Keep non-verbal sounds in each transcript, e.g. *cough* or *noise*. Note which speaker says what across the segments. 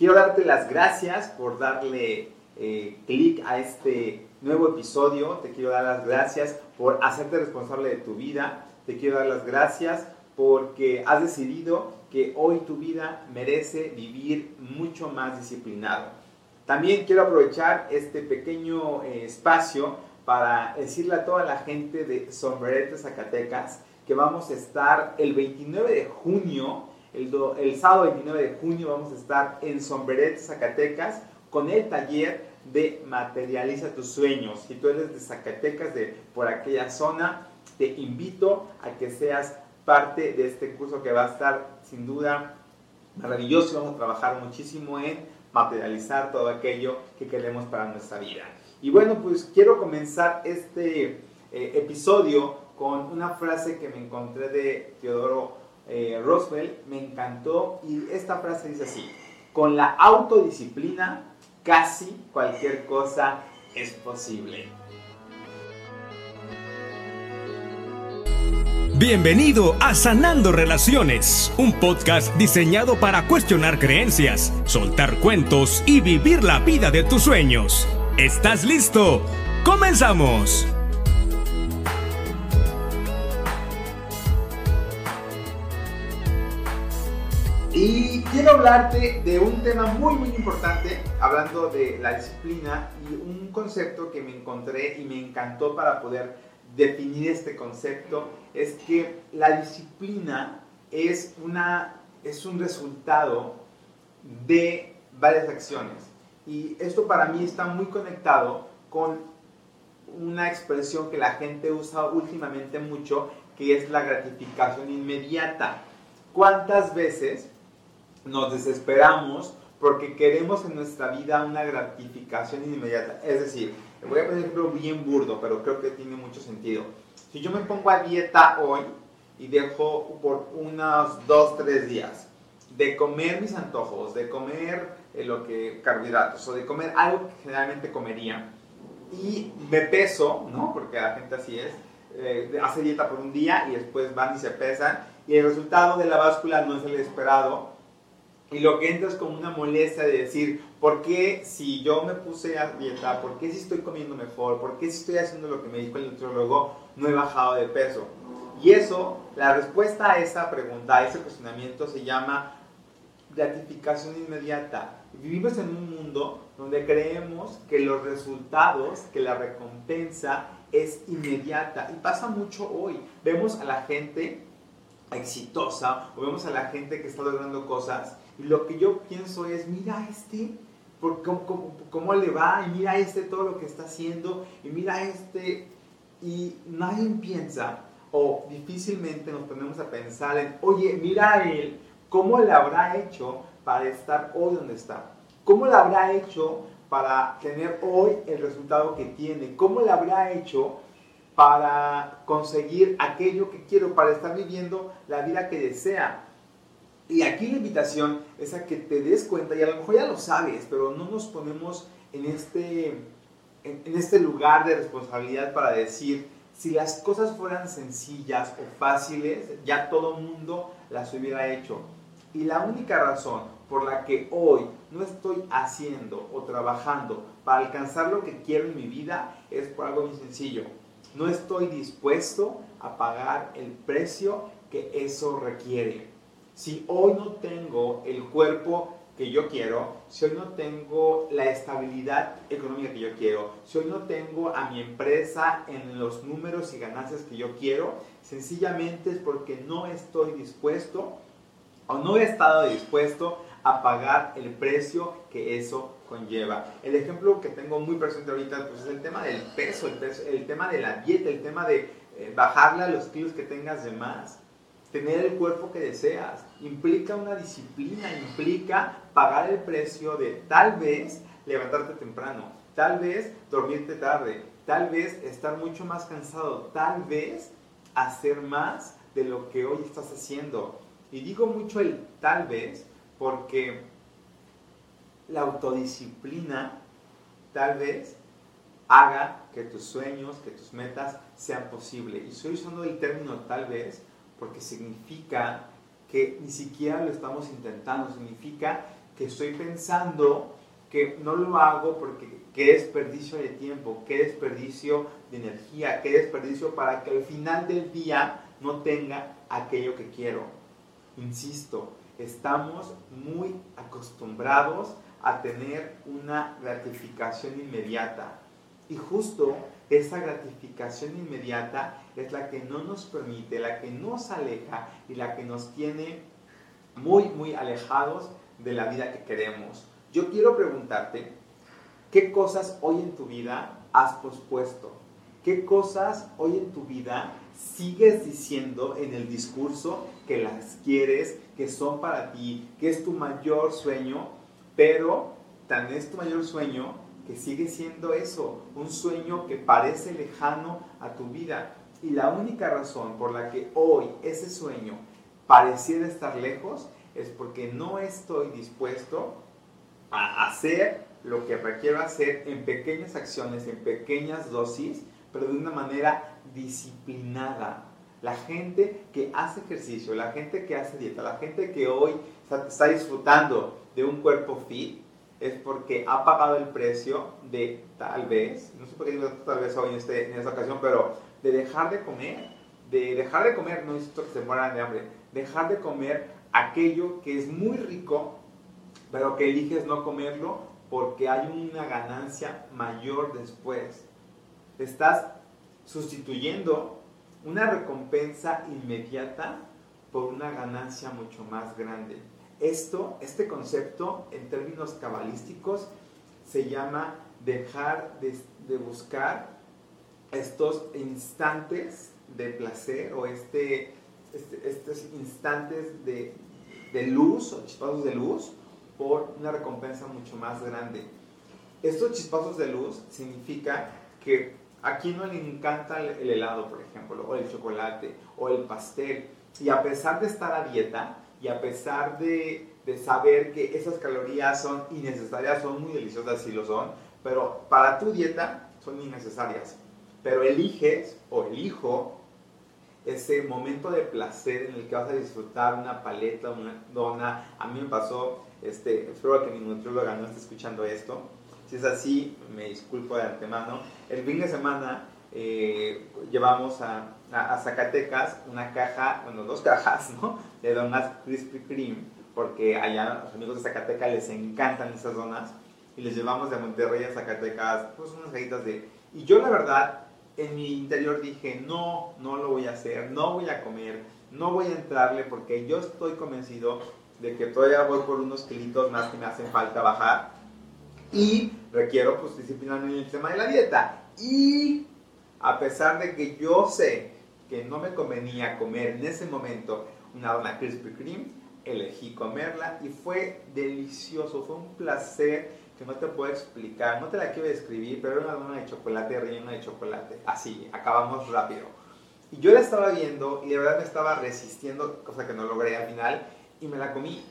Speaker 1: Quiero darte las gracias por darle eh, clic a este nuevo episodio. Te quiero dar las gracias por hacerte responsable de tu vida. Te quiero dar las gracias porque has decidido que hoy tu vida merece vivir mucho más disciplinado. También quiero aprovechar este pequeño eh, espacio para decirle a toda la gente de Sombrerete Zacatecas que vamos a estar el 29 de junio, el, sábado 29 de junio vamos a estar en Sombrerete Zacatecas con el taller de Materializa tus sueños. Si tú eres de Zacatecas, de por aquella zona, te invito a que seas parte de este curso que va a estar sin duda maravilloso. Vamos a trabajar muchísimo en materializar todo aquello que queremos para nuestra vida. Y bueno, pues quiero comenzar este eh, episodio con una frase que me encontré de Teodoro eh, Roosevelt. Me encantó y esta frase dice así, con la autodisciplina casi cualquier cosa es posible.
Speaker 2: Bienvenido a Sanando Relaciones, un podcast diseñado para cuestionar creencias, soltar cuentos y vivir la vida de tus sueños. ¿Estás listo? ¡Comenzamos!
Speaker 1: Y quiero hablarte de un tema muy muy importante, hablando de la disciplina y un concepto que me encontré y me encantó para poder definir este concepto, es que la disciplina es, una, es un resultado de varias acciones. Y esto para mí está muy conectado con una expresión que la gente usa últimamente mucho, que es la gratificación inmediata. ¿Cuántas veces nos desesperamos porque queremos en nuestra vida una gratificación inmediata. Es decir, voy a poner un ejemplo bien burdo, pero creo que tiene mucho sentido. Si yo me pongo a dieta hoy y dejo por unos 2, 3 días de comer mis antojos, de comer eh, lo que carbohidratos o de comer algo que generalmente comería y me peso, ¿no? Porque la gente así es, eh, hace dieta por un día y después van y se pesan y el resultado de la báscula no es el esperado y lo que entra es como una molestia de decir, ¿por qué si yo me puse a dieta, por qué si estoy comiendo mejor, por qué si estoy haciendo lo que me dijo el nutriólogo, no he bajado de peso? Y eso, la respuesta a esa pregunta, a ese cuestionamiento se llama gratificación inmediata. Vivimos en un mundo donde creemos que los resultados, que la recompensa es inmediata. Y pasa mucho hoy. Vemos a la gente exitosa o vemos a la gente que está logrando cosas y lo que yo pienso es, mira este, cómo, cómo, le va, y mira este todo lo que está haciendo, y mira este, y nadie piensa, o difícilmente nos ponemos a pensar en, oye, mira él, cómo le habrá hecho para estar hoy donde está, cómo le habrá hecho para tener hoy el resultado que tiene, cómo le habrá hecho para conseguir aquello que quiero, para estar viviendo la vida que desea. Y aquí la invitación es a que te des cuenta, y a lo mejor ya lo sabes, pero no nos ponemos en este, en, este lugar de responsabilidad para decir, si las cosas fueran sencillas o fáciles, ya todo mundo las hubiera hecho. Y la única razón por la que hoy no estoy haciendo o trabajando para alcanzar lo que quiero en mi vida es por algo muy sencillo. No estoy dispuesto a pagar el precio que eso requiere si hoy no tengo el cuerpo que yo quiero, si hoy no tengo la estabilidad económica que yo quiero, si hoy no tengo a mi empresa en los números y ganancias que yo quiero, sencillamente es porque no estoy dispuesto o no he estado dispuesto a pagar el precio que eso conlleva. El ejemplo que tengo muy presente ahorita pues, es el tema del peso, el, tema de la dieta, el tema de eh, bajarle a los kilos que tengas de más tener el cuerpo que deseas. Implica una disciplina, implica pagar el precio de tal vez levantarte temprano, tal vez dormirte tarde, tal vez estar mucho más cansado, tal vez hacer más de lo que hoy estás haciendo. Y digo mucho el tal vez porque la autodisciplina tal vez haga que tus sueños, que tus metas sean posibles. Y estoy usando el término tal vez porque significa que ni siquiera lo estamos intentando, significa que estoy pensando que no lo hago porque qué desperdicio de tiempo, qué desperdicio de energía, qué desperdicio para que al final del día no tenga aquello que quiero. Insisto, estamos muy acostumbrados a tener una gratificación inmediata. Y justo esa gratificación inmediata es la que no nos permite, la que nos aleja y la que nos tiene muy, muy alejados de la vida que queremos. Yo quiero preguntarte, ¿qué cosas hoy en tu vida has pospuesto? ¿Qué cosas hoy en tu vida sigues diciendo en el discurso que las quieres, que son para ti, que es tu mayor sueño, pero tan es tu mayor sueño que sigue siendo eso, un sueño que parece lejano a tu vida. Y la única razón por la que hoy ese sueño pareciera estar lejos es porque no estoy dispuesto a hacer lo que requiero hacer en pequeñas acciones, en pequeñas dosis, pero de una manera disciplinada. La gente que hace ejercicio, la gente que hace dieta, la gente que hoy está, disfrutando de un cuerpo fit, es porque ha pagado el precio de tal vez, no sé por qué digo tal vez hoy en, este, en esta ocasión, pero de dejar de comer, de dejar de comer, no necesito que se mueran de hambre, dejar de comer aquello que es muy rico, pero que eliges no comerlo porque hay una ganancia mayor después. Estás sustituyendo una recompensa inmediata por una ganancia mucho más grande. Esto, este concepto en términos cabalísticos se llama dejar de, buscar estos instantes de placer o este, este estos instantes de, de luz o chispazos de luz por una recompensa mucho más grande. Estos chispazos de luz significa que a quien no le encanta el helado, por ejemplo, o el chocolate, o el pastel, y a pesar de estar a dieta, y a pesar de, de saber que esas calorías son innecesarias, son muy deliciosas, sí lo son, pero para tu dieta son innecesarias. Pero eliges o elijo ese momento de placer en el que vas a disfrutar una paleta, una dona. A mí me pasó, este, espero que mi nutrióloga no esté escuchando esto. Si es así, me disculpo de antemano. El fin de semana eh, llevamos a, a, Zacatecas una caja, bueno, dos cajas, ¿no? De donas Krispy Kreme, porque allá los amigos de Zacatecas les encantan esas donas. Y les llevamos de Monterrey a Zacatecas, pues unas galletas de... Y yo la verdad en mi interior dije, no, no lo voy a hacer, no voy a comer, no voy a entrarle porque yo estoy convencido de que todavía voy por unos kilitos más que me hacen falta bajar y requiero pues disciplinarme en el tema de la dieta. Y a pesar de que yo sé que no me convenía comer en ese momento una dona Krispy Kreme, elegí comerla y fue delicioso, fue un placer que no te puedo explicar, no te la quiero describir, pero era una dona de chocolate rellena de chocolate. Así, acabamos rápido. Y yo la estaba viendo y de verdad me estaba resistiendo, cosa que no logré al final, y me la comí.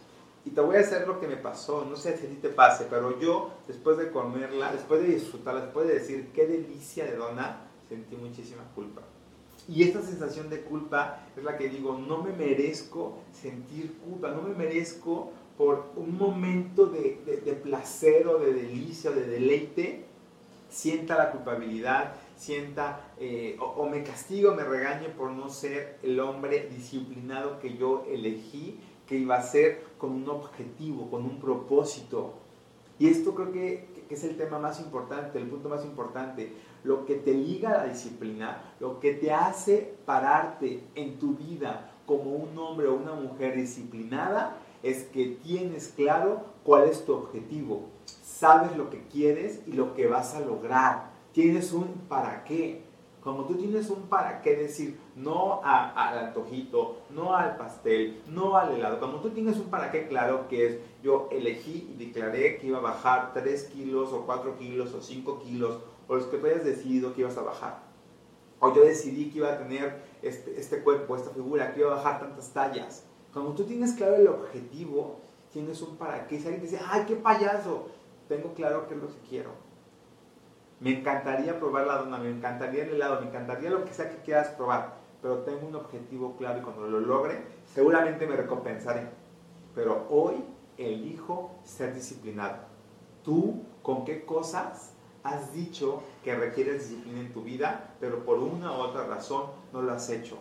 Speaker 1: Y te voy a hacer lo que me pasó, no sé si a ti te pase, pero yo después de comerla, después de disfrutarla, después de decir qué delicia de dona, sentí muchísima culpa. Y esta sensación de culpa es la que digo, no me merezco sentir culpa, no me merezco por un momento de, placer o de delicia o de deleite, sienta la culpabilidad, sienta eh, o, me castigo, me regañe por no ser el hombre disciplinado que yo elegí, que iba a ser con un objetivo, con un propósito. Y esto creo que, que es el tema más importante, el punto más importante. Lo que te liga a la disciplina, lo que te hace pararte en tu vida como un hombre o una mujer disciplinada, es que tienes claro cuál es tu objetivo, sabes lo que quieres y lo que vas a lograr, tienes un para qué. Como tú tienes un para qué decir no al antojito, no al pastel, no al helado, cuando tú tienes un para qué claro que es yo elegí y declaré que iba a bajar 3 kilos o 4 kilos o 5 kilos o los que tú hayas decidido que ibas a bajar. O yo decidí que iba a tener este, este cuerpo, esta figura, que iba a bajar tantas tallas cuando tú tienes claro el objetivo, tienes un para qué. Si alguien te dice, ¡ay, qué payaso! Tengo claro qué es lo que quiero. Me encantaría probar la dona, me encantaría el helado, me encantaría lo que sea que quieras probar, pero tengo un objetivo claro y cuando lo logre, seguramente me recompensaré. Pero hoy elijo ser disciplinado. ¿Tú con qué cosas has dicho que requieres disciplina en tu vida, pero por una u otra razón no lo has hecho?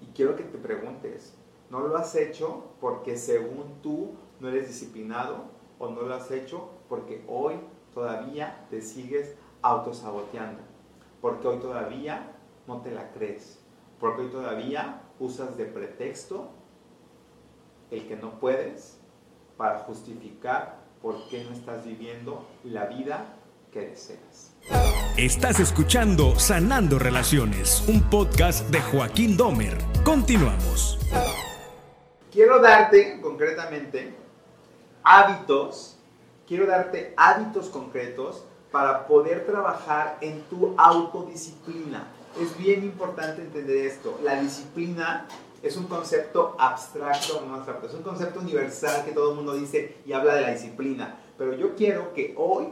Speaker 1: Y quiero que te preguntes, ¿no lo has hecho porque según tú no eres disciplinado o no lo has hecho porque hoy todavía te sigues autosaboteando? Porque hoy todavía no te la crees. Porque hoy todavía usas de pretexto el que no puedes para justificar por qué no estás viviendo la vida que deseas.
Speaker 2: Estás escuchando Sanando Relaciones, un podcast de Joaquín Domer. Continuamos.
Speaker 1: Quiero darte concretamente hábitos, quiero darte hábitos concretos para poder trabajar en tu autodisciplina. Es bien importante entender esto. La disciplina es un concepto abstracto, no abstracto, es un concepto universal que todo el mundo dice y habla de la disciplina. Pero yo quiero que hoy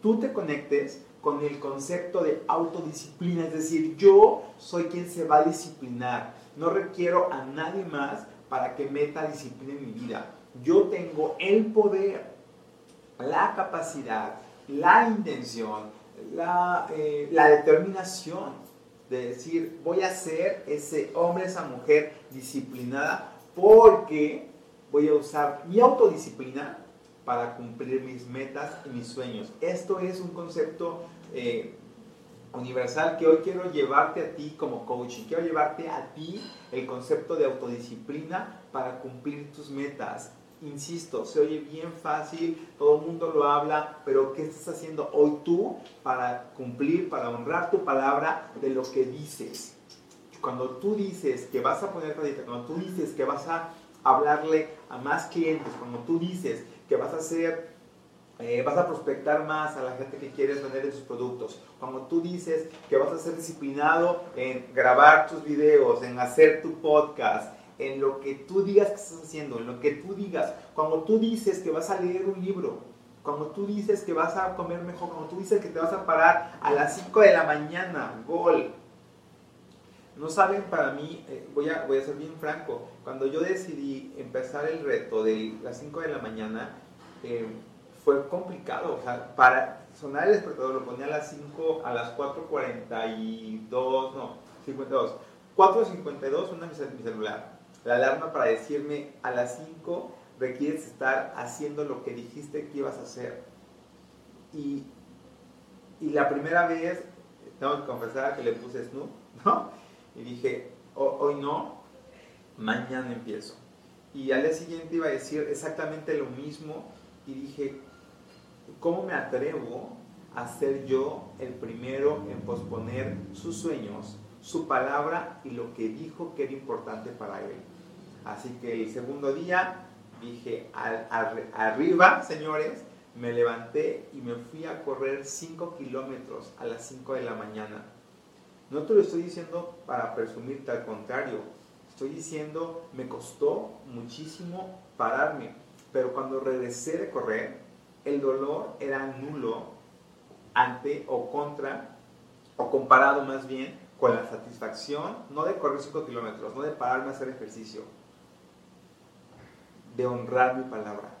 Speaker 1: tú te conectes con el concepto de autodisciplina, es decir, yo soy quien se va a disciplinar. No requiero a nadie más para que meta disciplina en mi vida. Yo tengo el poder, la capacidad, la intención, la, eh, la determinación de decir, voy a ser ese hombre, esa mujer disciplinada, porque voy a usar mi autodisciplina para cumplir mis metas y mis sueños. Esto es un concepto eh, universal que hoy quiero llevarte a ti como coach. Quiero llevarte a ti el concepto de autodisciplina para cumplir tus metas. Insisto, se oye bien fácil, todo el mundo lo habla, pero ¿qué estás haciendo hoy tú para cumplir, para honrar tu palabra de lo que dices? Cuando tú dices que vas a poner crédito, cuando tú dices que vas a hablarle a más clientes, cuando tú dices que vas a hacer, eh, vas a prospectar más a la gente que quieres vender tus productos, cuando tú dices que vas a ser disciplinado en grabar tus videos, en hacer tu podcast, en lo que tú digas que estás haciendo, en lo que tú digas. Cuando tú dices que vas a leer un libro, cuando tú dices que vas a comer mejor, cuando tú dices que te vas a parar a las 5 de la mañana, gol. No saben para mí, eh, voy, a, voy a ser bien franco, cuando yo decidí empezar el reto de las 5 de la mañana, eh, fue complicado. O sea, para sonar el despertador lo ponía a las 5, a las 4.42, no, 52. 4.52 una mi celular la alarma para decirme a las 5 requieres estar haciendo lo que dijiste que ibas a hacer. Y, y la primera vez, tengo que confesar que le puse Snoop, *laughs* ¿no? Y dije, hoy no, mañana empiezo. Y al día siguiente iba a decir exactamente lo mismo y dije, ¿cómo me atrevo a ser yo el primero en posponer sus sueños, su palabra y lo que dijo que era importante para él? Así que el segundo día dije, arriba, señores, me levanté y me fui a correr 5 kilómetros a las 5 de la mañana. No te lo estoy diciendo para presumirte, al contrario, estoy diciendo, me costó muchísimo pararme, pero cuando regresé de correr, el dolor era nulo ante o contra, o comparado más bien, con la satisfacción, no de correr 5 kilómetros, no de pararme a hacer ejercicio, de honrar mi palabra,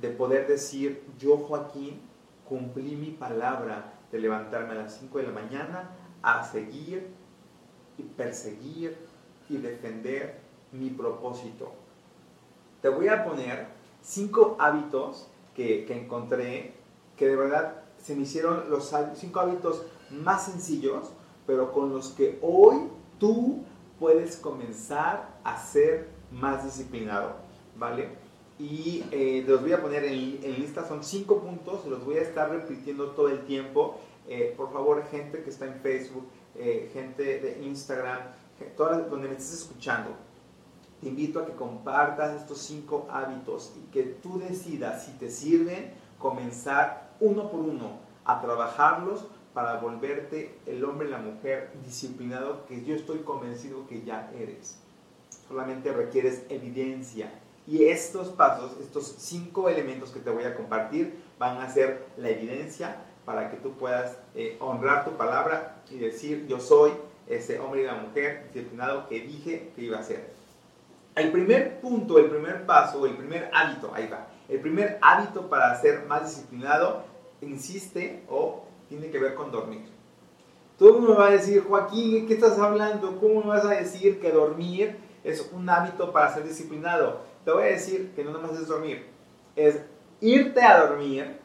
Speaker 1: de poder decir, yo Joaquín cumplí mi palabra de levantarme a las 5 de la mañana a seguir y perseguir y defender mi propósito. Te voy a poner cinco hábitos que, que encontré que de verdad se me hicieron los cinco hábitos más sencillos, pero con los que hoy tú puedes comenzar a ser más disciplinado, ¿vale? Y eh, los voy a poner en, lista, son cinco puntos, los voy a estar repitiendo todo el tiempo. Eh, por favor, gente que está en Facebook, eh, gente de Instagram, todas donde me estés escuchando, te invito a que compartas estos cinco hábitos y que tú decidas si te sirven comenzar uno por uno a trabajarlos para volverte el hombre y la mujer disciplinado que yo estoy convencido que ya eres solamente requieres evidencia. Y estos pasos, estos cinco elementos que te voy a compartir, van a ser la evidencia para que tú puedas eh, honrar tu palabra y decir, yo soy ese hombre y la mujer disciplinado que dije que iba a ser. El primer punto, el primer paso, el primer hábito, ahí va. El primer hábito para ser más disciplinado insiste o tiene que ver con dormir. Todo el mundo va a decir, Joaquín, ¿qué estás hablando? ¿Cómo me vas a decir que dormir es un hábito para ser disciplinado? Te voy a decir que no nomás es dormir, es irte a dormir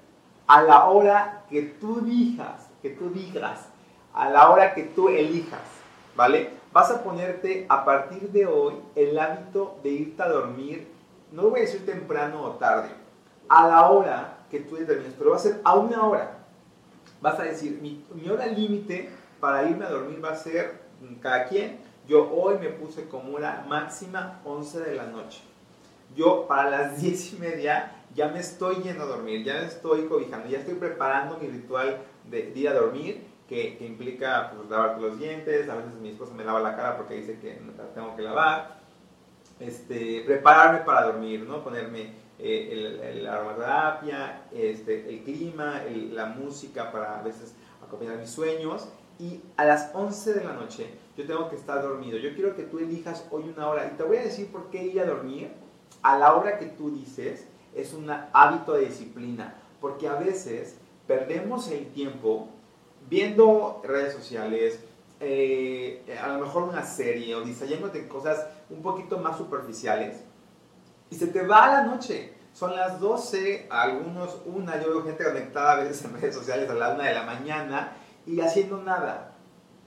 Speaker 1: a la hora que tú digas, que tú digas, a la hora que tú elijas, ¿vale? Vas a ponerte a partir de hoy el hábito de irte a dormir, no voy a decir temprano o tarde, a la hora que tú determines, pero va a ser a una hora. Vas a decir, mi, mi hora límite para irme a dormir va a ser cada quien. Yo hoy me puse como hora máxima 11 de la noche. Yo para las *laughs* 10 y media ya me estoy yendo a dormir, ya me estoy cobijando, ya estoy preparando mi ritual de ir a dormir, que, que implica pues, lavarte los dientes, a veces mi esposa me lava la cara porque dice que la tengo que lavar, este, prepararme para dormir, ¿no? ponerme eh, el, el, aromaterapia, este, el clima, la música para a veces acompañar mis sueños. Y a las 11 de la noche yo tengo que estar dormido. Yo quiero que tú elijas hoy una hora. Y te voy a decir por qué ir a dormir. A la hora que tú dices es un hábito de disciplina, porque a veces perdemos el tiempo viendo redes sociales, eh, a lo mejor una serie o distrayéndote cosas un poquito más superficiales y se te va a la noche. Son las 12, algunos una, yo veo gente conectada a veces en redes sociales a la 1 de la mañana y haciendo nada.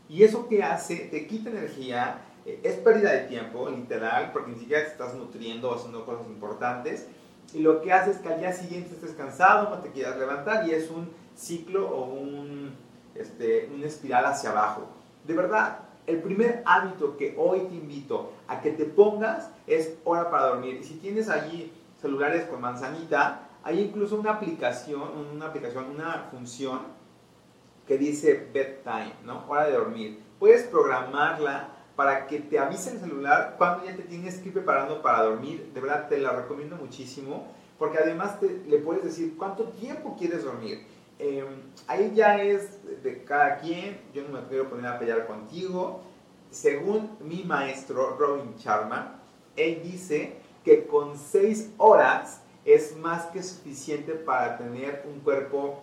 Speaker 1: Y eso que hace, te quita energía, eh, es pérdida de tiempo, literal, porque ni siquiera te estás nutriendo o haciendo cosas importantes y lo que hace es que al día siguiente estés cansado, no te quieras levantar y es un ciclo o un, este, una espiral hacia abajo. De verdad, el primer hábito que hoy te invito a que te pongas es hora para dormir. Y si tienes allí celulares con manzanita, hay incluso una aplicación, una aplicación, una función que dice bedtime, ¿no? Hora de dormir. Puedes programarla para que te avise el celular cuando ya te tienes que ir preparando para dormir. De verdad te la recomiendo muchísimo porque además le puedes decir cuánto tiempo quieres dormir. Em, ahí ya es de cada quien, yo no me quiero poner a pelear contigo. Según mi maestro Robin Sharma, él dice que con seis horas es más que suficiente para tener un cuerpo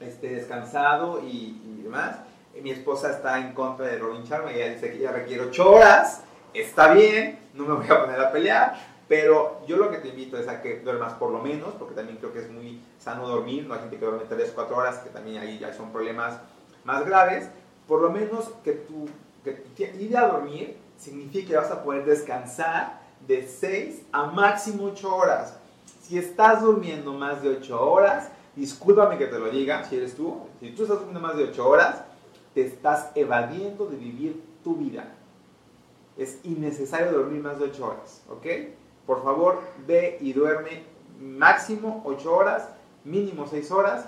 Speaker 1: este, descansado y, y demás mi esposa está en contra de Robin Sharma y ella dice que ya requiere 8 horas, está bien, no me voy a poner a pelear, pero yo lo que te invito es a que duermas por lo menos, porque también creo que es muy sano dormir, no hay gente que duerme 3, 4 horas, que también ahí ya son problemas más graves, por lo menos que tu, que ir a dormir significa que vas a poder descansar de 6 a máximo 8 horas. Si estás durmiendo más de 8 horas, discúlpame que te lo diga, si eres tú, si tú estás durmiendo más de 8 horas, te estás evadiendo de vivir tu vida. Es innecesario dormir más de 8 horas, ¿ok? Por favor, ve y duerme máximo 8 horas, mínimo 6 horas,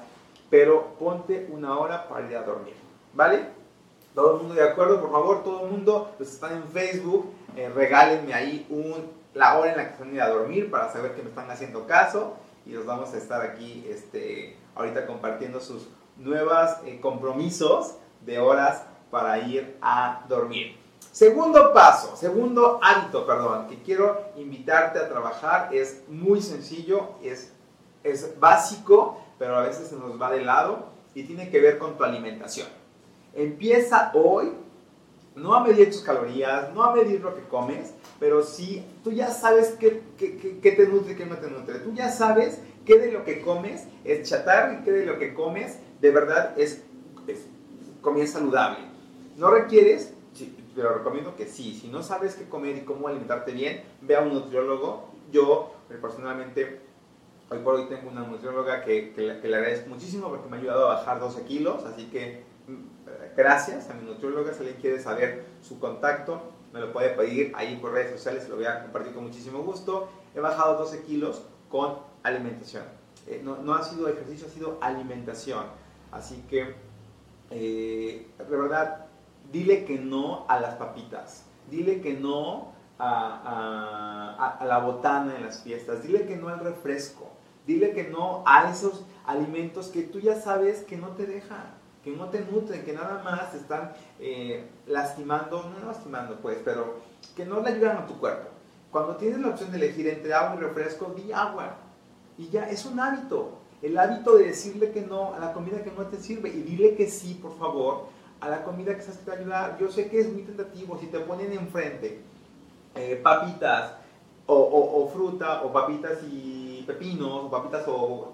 Speaker 1: pero ponte una hora para ir a dormir, ¿vale? Todo el mundo de acuerdo, por favor, todo el mundo, los están en Facebook, eh, regálenme ahí la hora en la que están ir a dormir para saber que me están haciendo caso y los vamos a estar aquí este, ahorita compartiendo sus nuevos eh, compromisos de horas para ir a dormir. Segundo paso, segundo hábito, perdón, que quiero invitarte a trabajar es muy sencillo, es, es básico, pero a veces se nos va de lado y tiene que ver con tu alimentación. Empieza hoy, no a medir tus calorías, no a medir lo que comes, pero sí, tú ya sabes qué, qué, qué te nutre qué no te nutre. Tú ya sabes qué de lo que comes es chatarra y qué de lo que comes de verdad es comida saludable. No requieres, pero recomiendo que sí, si no sabes qué comer y cómo alimentarte bien, ve a un nutriólogo. Yo eh, personalmente, hoy por hoy tengo una nutrióloga que, que, le agradezco muchísimo porque me ha ayudado a bajar 12 kilos, así que mm, gracias a mi nutrióloga, si alguien quiere saber su contacto, me lo puede pedir ahí por redes sociales, lo voy a compartir con muchísimo gusto. He bajado 12 kilos con alimentación. Eh, no, no ha sido ejercicio, ha sido alimentación. Así que eh, de verdad, dile que no a las papitas, dile que no a, la botana en las fiestas, dile que no al refresco, dile que no a esos alimentos que tú ya sabes que no te dejan, que no te nutren, que nada más están eh, lastimando, no lastimando pues, pero que no le ayudan a tu cuerpo. Cuando tienes la opción de elegir entre agua y refresco, di agua. Y ya, es un hábito. El hábito de decirle que no a la comida que no te sirve y dile que sí, por favor, a la comida que que te ayudar. Yo sé que es muy tentativo. Si te ponen enfrente eh, papitas o, fruta o papitas y pepinos o papitas o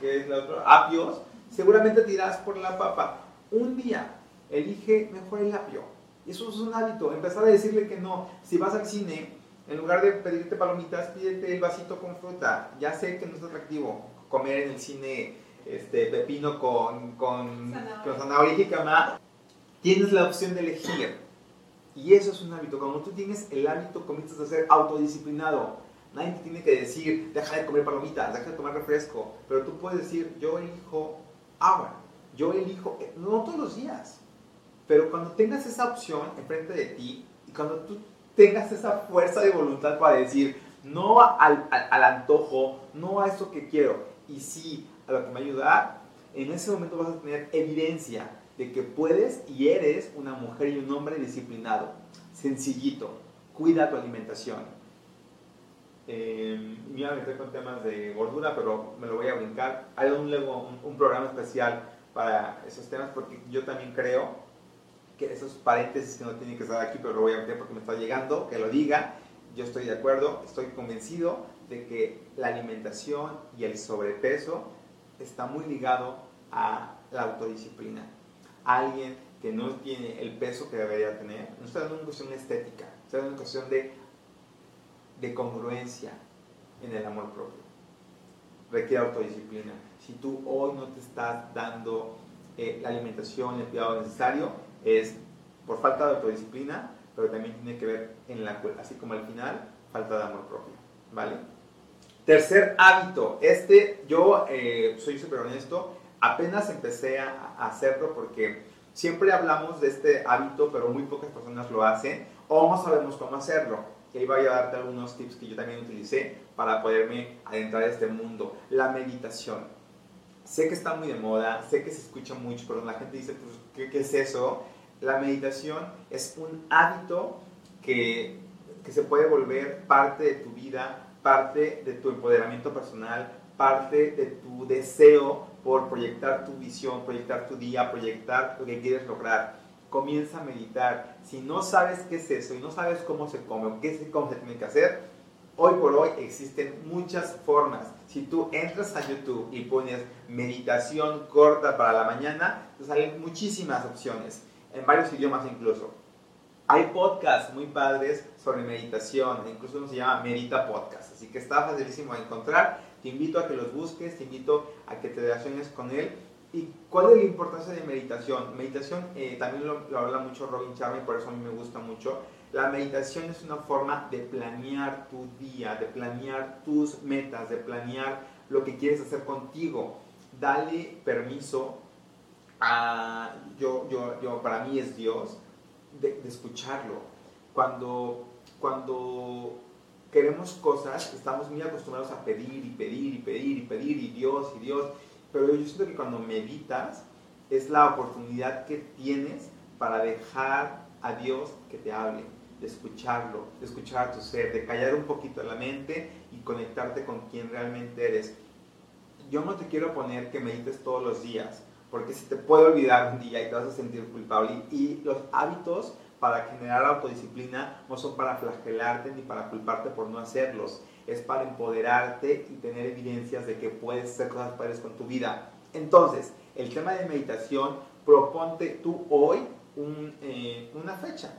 Speaker 1: ¿qué es la otra? apios, seguramente tiras por la papa. Un día elige mejor el apio. Eso es un hábito. Empezar a decirle que no. Si vas al cine, en lugar de pedirte palomitas, pídete el vasito con fruta. Ya sé que no es atractivo comer en el cine este, pepino con, con, con zanahoria y cama. Tienes la opción de elegir. Y eso es un hábito. Cuando tú tienes el hábito, comienzas a ser autodisciplinado. Nadie te tiene que decir, deja de comer palomitas, deja de tomar refresco. Pero tú puedes decir, yo elijo agua. Yo elijo, no todos los días. Pero cuando tengas esa opción enfrente de ti y cuando tú tengas esa fuerza de voluntad para decir no al, antojo, no a eso que quiero, y sí a lo que me ayuda, en ese momento vas a tener evidencia de que puedes y eres una mujer y un hombre disciplinado. Sencillito, cuida tu alimentación. Eh, me iba a meter con temas de gordura, pero me lo voy a brincar. Hay un, un, un programa especial para esos temas porque yo también creo que esos paréntesis que no tienen que estar aquí, pero lo voy a meter porque me está llegando, que lo diga. Yo estoy de acuerdo, estoy convencido de que la alimentación y el sobrepeso está muy ligado a la autodisciplina. Alguien que no tiene el peso que debería tener, no está en una cuestión estética, está en una cuestión de, de congruencia en el amor propio. Requiere autodisciplina. Si tú hoy no te estás dando eh, la alimentación, el cuidado necesario, es por falta de autodisciplina, pero también tiene que ver en la así como al final, falta de amor propio, ¿vale? Tercer hábito, este yo eh, soy súper honesto, apenas empecé a, hacerlo porque siempre hablamos de este hábito, pero muy pocas personas lo hacen o no sabemos cómo hacerlo. Y ahí voy a darte algunos tips que yo también utilicé para poderme adentrar a este mundo. La meditación. Sé que está muy de moda, sé que se escucha mucho, pero la gente dice, pues, ¿qué, qué es eso? la meditación es un hábito que, se puede volver parte de tu vida, parte de tu empoderamiento personal, parte de tu deseo por proyectar tu visión, proyectar tu día, proyectar lo que quieres lograr. Comienza a meditar. Si no sabes qué es eso y no sabes cómo se come o qué se, cómo se tiene que hacer, hoy por hoy existen muchas formas. Si tú entras a YouTube y pones meditación corta para la mañana, te salen muchísimas opciones en varios idiomas incluso. Hay podcasts muy padres sobre meditación, incluso uno se llama Medita Podcast, así que está facilísimo de encontrar. Te invito a que los busques, te invito a que te relaciones con él. ¿Y cuál es la importancia de meditación? Meditación eh, también lo, habla mucho Robin Sharma por eso a mí me gusta mucho. La meditación es una forma de planear tu día, de planear tus metas, de planear lo que quieres hacer contigo. Dale permiso yo, yo, yo, para mí es Dios, de, escucharlo. Cuando, cuando queremos cosas, estamos muy acostumbrados a pedir y pedir y pedir y pedir y Dios y Dios, pero yo siento que cuando meditas es la oportunidad que tienes para dejar a Dios que te hable, de escucharlo, de escuchar a tu ser, de callar un poquito la mente y conectarte con quien realmente eres. Yo no te quiero poner que medites todos los días, porque se te puede olvidar un día y te vas a sentir culpable. Y los hábitos para generar autodisciplina no son para flagelarte ni para culparte por no hacerlos, es para empoderarte y tener evidencias de que puedes hacer cosas padres con tu vida. Entonces, el tema de meditación, proponte tú hoy eh, una fecha.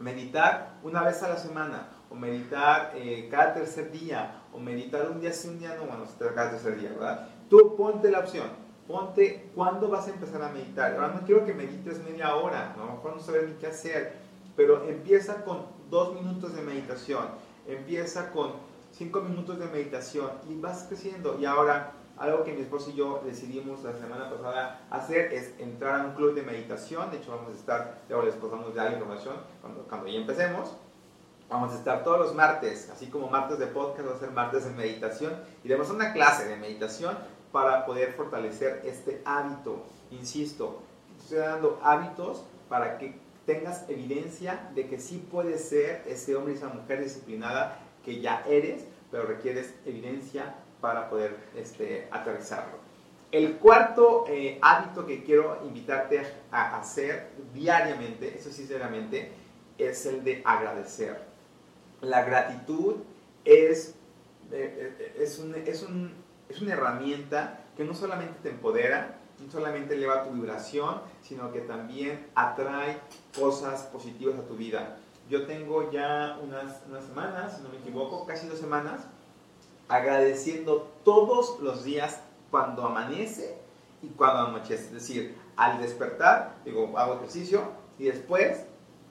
Speaker 1: Meditar una vez a la semana, o meditar eh, cada tercer día, o meditar un día sí, un día no, bueno, cada tercer día, ¿verdad? Tú ponte la opción ponte cuándo vas a empezar a meditar. Ahora no quiero que medites media hora, a lo mejor no sabes ni qué hacer, pero empieza con dos minutos de meditación, empieza con cinco minutos de meditación y vas creciendo. Y ahora, algo que mi esposo y yo decidimos la semana pasada hacer es entrar a un club de meditación. De hecho, vamos a estar, luego les pasamos la información cuando, cuando ya empecemos. Vamos a estar todos los martes, así como martes de podcast, va a ser martes de meditación. Y demos una clase de meditación para poder fortalecer este hábito. Insisto, estoy dando hábitos para que tengas evidencia de que sí puedes ser ese hombre y esa mujer disciplinada que ya eres, pero requieres evidencia para poder este, aterrizarlo. El cuarto eh, hábito que quiero invitarte a hacer diariamente, eso sinceramente, es el de agradecer. La gratitud es, eh, eh, es, un, es, un, es una herramienta que no solamente te empodera, no solamente eleva tu vibración, sino que también atrae cosas positivas a tu vida. Yo tengo ya unas, unas semanas, si no me equivoco, casi dos semanas, agradeciendo todos los días cuando amanece y cuando anochece. Es decir, al despertar, digo, hago ejercicio y después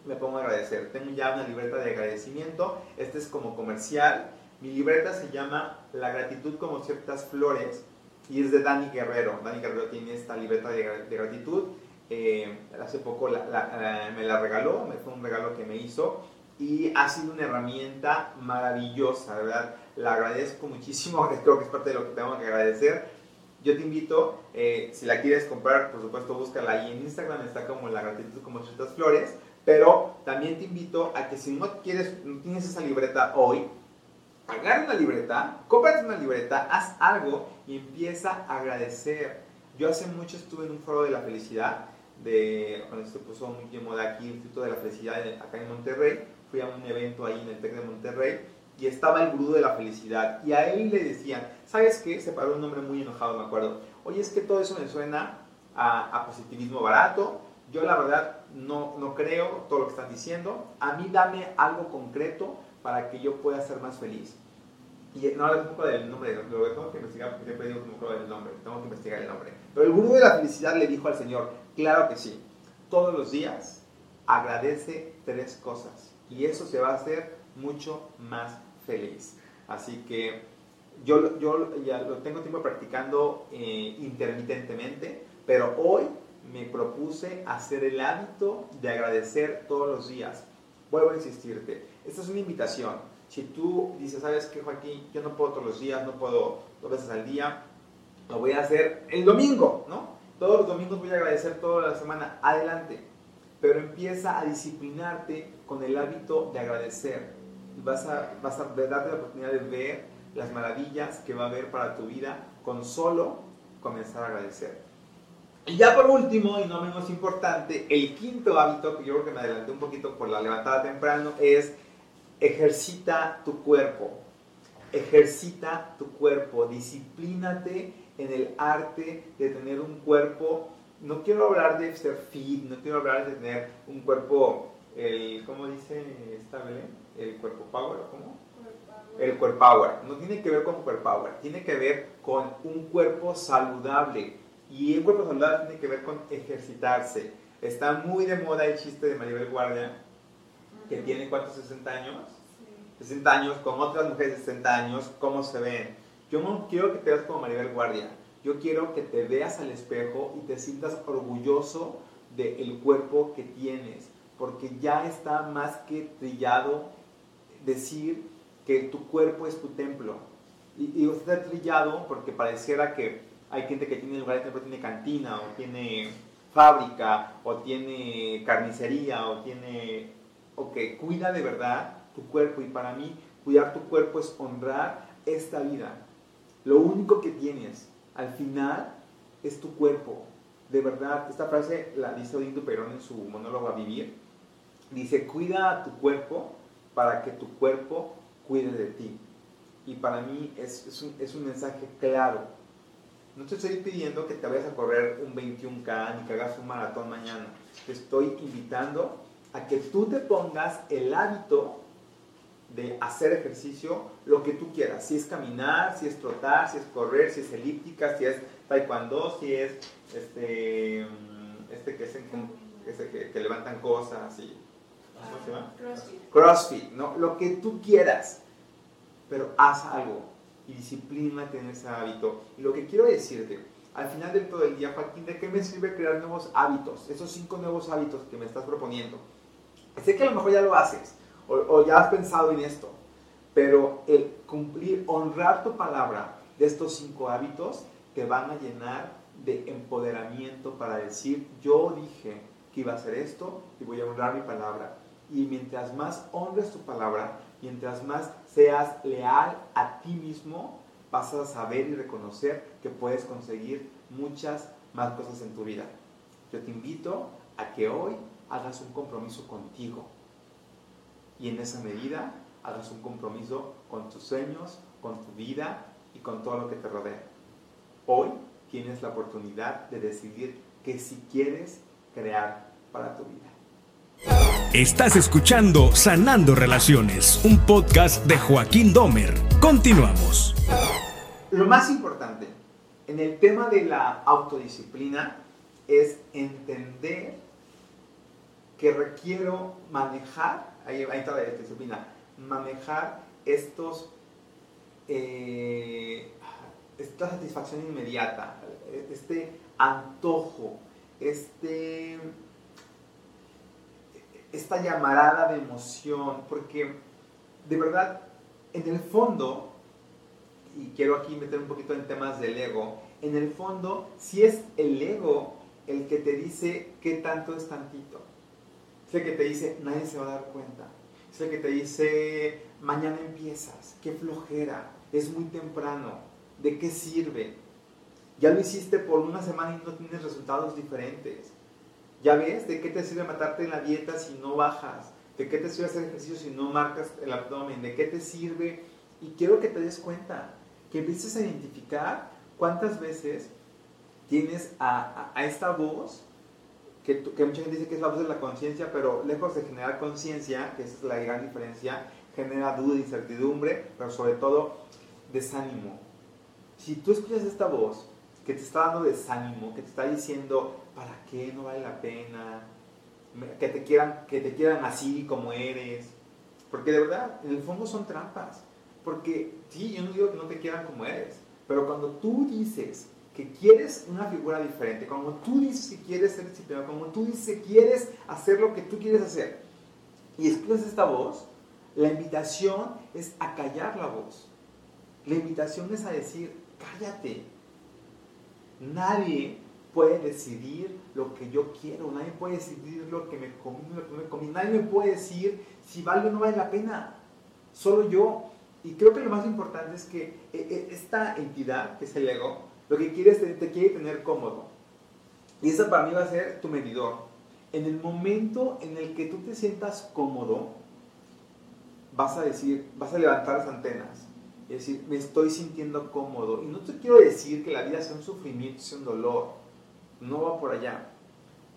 Speaker 1: me pongo a agradecer. Tengo ya una libreta de agradecimiento. Este es como comercial. Mi libreta se llama La gratitud como ciertas flores y es de Dani Guerrero. Dani Guerrero tiene esta libreta de, gratitud. Eh, hace poco me la regaló, fue un regalo que me hizo y ha sido una herramienta maravillosa, ¿verdad? La agradezco muchísimo, *laughs* creo que es parte de lo que tengo que agradecer. Yo te invito, eh, si la quieres comprar, por supuesto, búscala ahí en Instagram, está como la gratitud como ciertas flores, pero también te invito a que si no quieres, no tienes esa libreta hoy, agarra una libreta, cómprate una libreta, haz algo y empieza a agradecer. Yo hace mucho estuve en un foro de la felicidad, de, cuando se puso muy de moda aquí, Instituto de la Felicidad acá en Monterrey, fui a un evento ahí en el TEC de Monterrey y estaba el gurú de la felicidad y a él le decían, ¿sabes qué? Se paró un hombre muy enojado, me acuerdo. Oye, es que todo eso me suena a, a positivismo barato, yo la verdad no, no creo todo lo que están diciendo, a mí dame algo concreto para que yo pueda ser más feliz. Y no hablo un del nombre, lo tengo que investigar porque siempre digo que me del nombre, tengo que investigar el nombre. Pero el gurú de la felicidad le dijo al Señor, claro que sí, todos los días agradece tres cosas y eso se va a hacer mucho más feliz. Así que yo, yo ya lo tengo tiempo practicando eh, intermitentemente, pero hoy me propuse hacer el hábito de agradecer todos los días. Vuelvo a insistirte, esta es una invitación. Si tú dices, ¿sabes qué, Joaquín? Yo no puedo todos los días, no puedo dos veces al día, lo voy a hacer el domingo, ¿no? Todos los domingos voy a agradecer toda la semana, adelante. Pero empieza a disciplinarte con el hábito de agradecer. Vas a, vas a darte la oportunidad de ver las maravillas que va a haber para tu vida con solo comenzar a agradecer. Y ya por último, y no menos importante, el quinto hábito, que yo creo que me adelanté un poquito por la levantada temprano, es ejercita tu cuerpo. Ejercita tu cuerpo, disciplínate en el arte de tener un cuerpo. No quiero hablar de ser fit, no quiero hablar de tener un cuerpo, el, ¿cómo dice esta Belén? El cuerpo power, ¿cómo? El cuerpo power. No tiene que ver con cuerpo power, tiene que ver con un cuerpo saludable y el cuerpo saludable tiene que ver con ejercitarse. Está muy de moda el chiste de Maribel Guardia, que tiene cuántos 60 años. 60 años, con otras mujeres de 60 años, ¿cómo se ven? Yo no quiero que te veas como Maribel Guardia. Yo quiero que te veas al espejo y te sientas orgulloso del cuerpo que tienes. Porque ya está más que trillado decir que tu cuerpo es tu templo. Y, y está trillado porque pareciera que hay gente que tiene lugares que tiene cantina o tiene fábrica o tiene carnicería o tiene... Ok, cuida de verdad tu cuerpo y para mí cuidar tu cuerpo es honrar esta vida. Lo único que tienes al final es tu cuerpo. De verdad, esta frase la dice Odín Perón en su monólogo a vivir. Dice, cuida tu cuerpo para que tu cuerpo cuide de ti. Y para mí es, es, un, es un mensaje claro no te estoy pidiendo que te vayas a correr un 21K ni que hagas un maratón mañana. Te estoy invitando a que tú te pongas el hábito de hacer ejercicio, lo que tú quieras. Si es caminar, si es trotar, si es correr, si es elíptica, si es taekwondo, si es este, mm, este que, es que, levantan cosas y... ¿Cómo se llama? Crossfit. Crossfit, ¿no? Lo que tú quieras, pero haz algo y disciplínate en ese hábito. Y lo que quiero decirte, al final del todo el día, Joaquín, ¿de qué me sirve crear nuevos hábitos? Esos cinco nuevos hábitos que me estás proponiendo. Sé que a lo mejor ya lo haces o, ya has pensado en esto, pero el cumplir, honrar tu palabra de estos cinco hábitos te van a llenar de empoderamiento para decir, yo dije que iba a hacer esto y voy a honrar mi palabra. Y mientras más honres tu palabra, mientras más seas leal a ti mismo, vas a saber y reconocer que puedes conseguir muchas más cosas en tu vida. Yo te invito a que hoy hagas un compromiso contigo y en esa medida hagas un compromiso con tus sueños, con tu vida y con todo lo que te rodea. Hoy tienes la oportunidad de decidir qué si quieres crear para tu vida.
Speaker 2: Estás escuchando Sanando Relaciones, un podcast de Joaquín Domer. Continuamos.
Speaker 1: Lo más importante en el tema de la autodisciplina es entender que requiero manejar, ahí, está la disciplina, manejar estos, eh, esta satisfacción inmediata, este antojo, este esta llamarada de emoción, porque de verdad, en el fondo, y quiero aquí meter un poquito en temas del ego, en el fondo, si es el ego el que te dice qué tanto es tantito, es el que te dice nadie se va a dar cuenta, es el que te dice mañana empiezas, qué flojera, es muy temprano, ¿de qué sirve? Ya lo hiciste por una semana y no tienes resultados diferentes ya ves, ¿de qué te sirve matarte en la dieta si no bajas? ¿De qué te sirve hacer ejercicio si no marcas el abdomen? ¿De qué te sirve? Y quiero que te des cuenta, que empieces a identificar cuántas veces tienes a, esta voz, que, que, mucha gente dice que es la voz de la conciencia, pero lejos de generar conciencia, que es la gran diferencia, genera duda, incertidumbre, pero sobre todo desánimo. Si tú escuchas esta voz que te está dando desánimo, que te está diciendo, ¿para qué? No vale la pena. Que te quieran, que te quieran así como eres. Porque de verdad, en el fondo son trampas. Porque sí, yo no digo que no te quieran como eres. Pero cuando tú dices que quieres una figura diferente, cuando tú dices que quieres ser disciplinado, cuando tú dices que quieres hacer lo que tú quieres hacer, y escuchas esta voz, la invitación es a callar la voz. La invitación es a decir, cállate. Nadie puede decidir lo que yo quiero, nadie puede decidir lo que me comí, lo que me comí, nadie me puede decir si vale o no vale la pena, solo yo. Y creo que lo más importante es que eh, eh, esta entidad, que es el ego, lo que quiere es te quiere tener cómodo. Y eso para mí va a ser tu medidor. En el momento en el que tú te sientas cómodo, vas a decir, vas a levantar las antenas. Es decir, me estoy sintiendo cómodo. Y no te quiero decir que la vida sea un sufrimiento, sea un dolor no va por allá.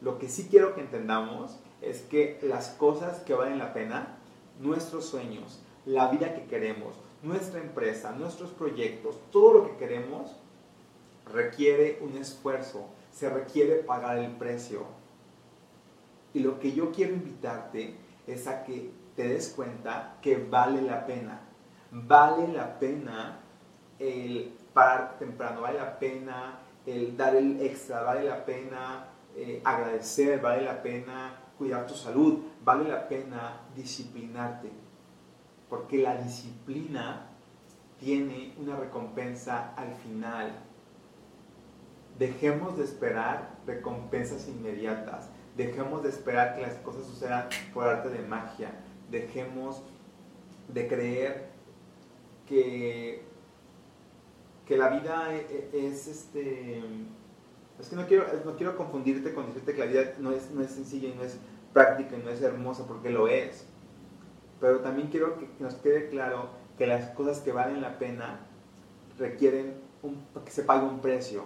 Speaker 1: Lo que sí quiero que entendamos es que las cosas que valen la pena, nuestros sueños, la vida que queremos, nuestra empresa, nuestros proyectos, todo lo que queremos, requiere un esfuerzo, se requiere pagar el precio. Y lo que yo quiero invitarte es a que te des cuenta que vale la pena. Vale la pena el parar temprano, vale la pena el dar el extra, vale la pena eh, agradecer, vale la pena cuidar tu salud, vale la pena disciplinarte, porque la disciplina tiene una recompensa al final. Dejemos de esperar recompensas inmediatas, dejemos de esperar que las cosas sucedan por arte de magia, dejemos de creer que que la vida e, e, es, este... Es que no quiero, no quiero confundirte con decirte que la vida no es, no es sencilla y no es práctica y no es hermosa, porque lo es. Pero también quiero que, nos quede claro que las cosas que valen la pena requieren que se pague un precio.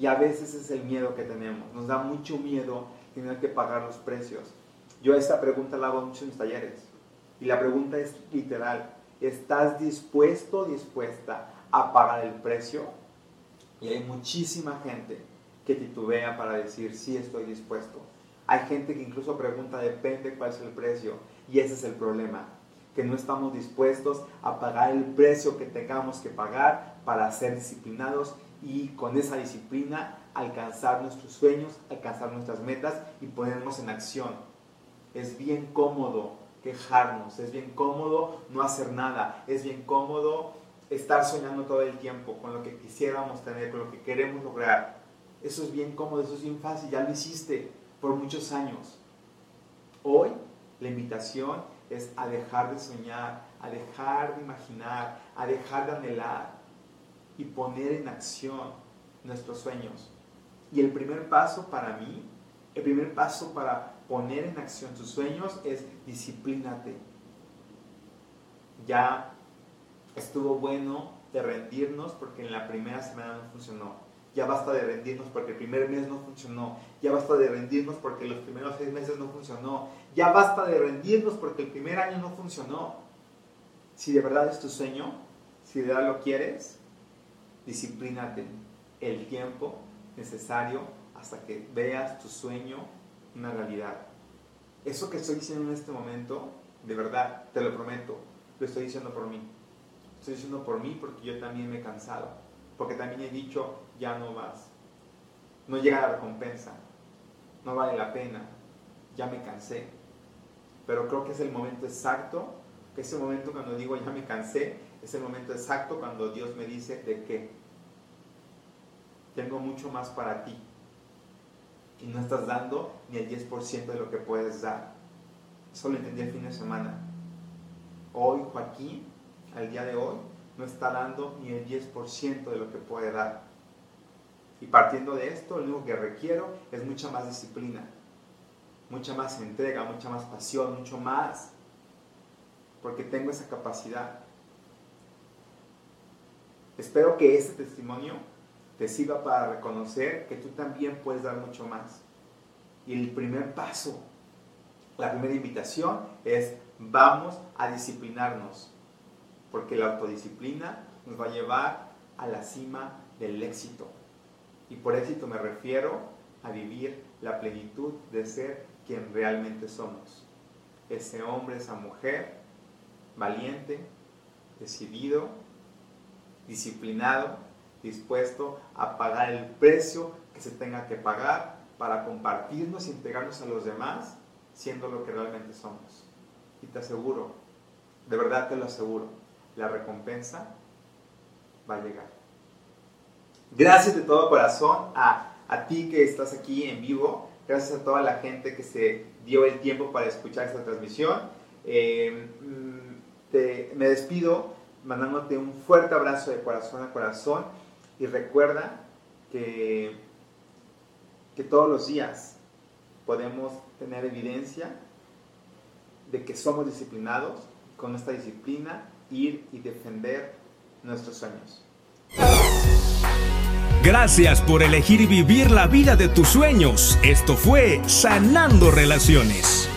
Speaker 1: Y a veces es el miedo que tenemos. Nos da mucho miedo tener que pagar los precios. Yo esta pregunta la hago mucho en mis talleres. Y la pregunta es literal. ¿Estás dispuesto dispuesta a pagar el precio. Y hay muchísima gente que titubea para decir, sí estoy dispuesto. Hay gente que incluso pregunta, depende cuál es el precio. Y ese es el problema, que no estamos dispuestos a pagar el precio que tengamos que pagar para ser disciplinados y con esa disciplina alcanzar nuestros sueños, alcanzar nuestras metas y ponernos en acción. Es bien cómodo quejarnos, es bien cómodo no hacer nada, es bien cómodo estar soñando todo el tiempo con lo que quisiéramos tener, con lo que queremos lograr. Eso es bien cómodo, eso es bien fácil, ya lo hiciste. por muchos años. Hoy la invitación es a dejar de soñar, a dejar de imaginar, a dejar de anhelar y poner en acción nuestros sueños. Y el primer paso para mí, el primer paso para poner en acción tus sueños es disciplínate. Ya estuvo bueno de rendirnos porque en la primera semana no funcionó ya basta de rendirnos porque el primer mes no funcionó, ya basta de rendirnos porque los primeros seis meses no funcionó, ya basta de rendirnos porque el primer año no funcionó. Si de verdad es tu sueño, si de verdad lo quieres, disciplínate el tiempo necesario hasta que veas tu sueño una realidad. Eso que estoy diciendo en este momento, de verdad, te lo prometo, lo estoy diciendo por mí. Estoy diciendo por mí porque yo también me he cansado porque también he dicho, ya no más. No llega la recompensa, no vale la pena, ya me cansé. Pero creo que es el momento exacto, que ese momento cuando digo ya me cansé, es el momento exacto cuando Dios me dice de qué. Tengo mucho más para ti. Y no estás dando ni el 10% de lo que puedes dar. Eso lo entendí el fin de semana. Hoy, Joaquín, al día de hoy, no está dando ni el 10% de lo que puede dar. Y partiendo de esto, lo único que requiero es mucha más disciplina, mucha más entrega, mucha más pasión, mucho más, porque tengo esa capacidad. Espero que este testimonio te sirva para reconocer que tú también puedes dar mucho más. Y el primer paso, la primera invitación es vamos a disciplinarnos porque la autodisciplina nos va a llevar a la cima del éxito. Y por éxito me refiero a vivir la plenitud de ser quien realmente somos. Ese hombre, esa mujer, valiente, decidido, disciplinado, dispuesto a pagar el precio que se tenga que pagar para compartirnos y entregarnos a los demás siendo lo que realmente somos. Y te aseguro, de verdad te lo aseguro, la recompensa va a llegar. Gracias de todo corazón a, a ti que estás aquí en vivo. Gracias a toda la gente que se dio el tiempo para escuchar esta transmisión. Eh, mm, me despido mandándote un fuerte abrazo de corazón a corazón y recuerda que, que todos los días podemos tener evidencia de que somos disciplinados con esta disciplina ir y defender nuestros sueños.
Speaker 2: Gracias por elegir vivir la vida de tus sueños. Esto fue Sanando Relaciones.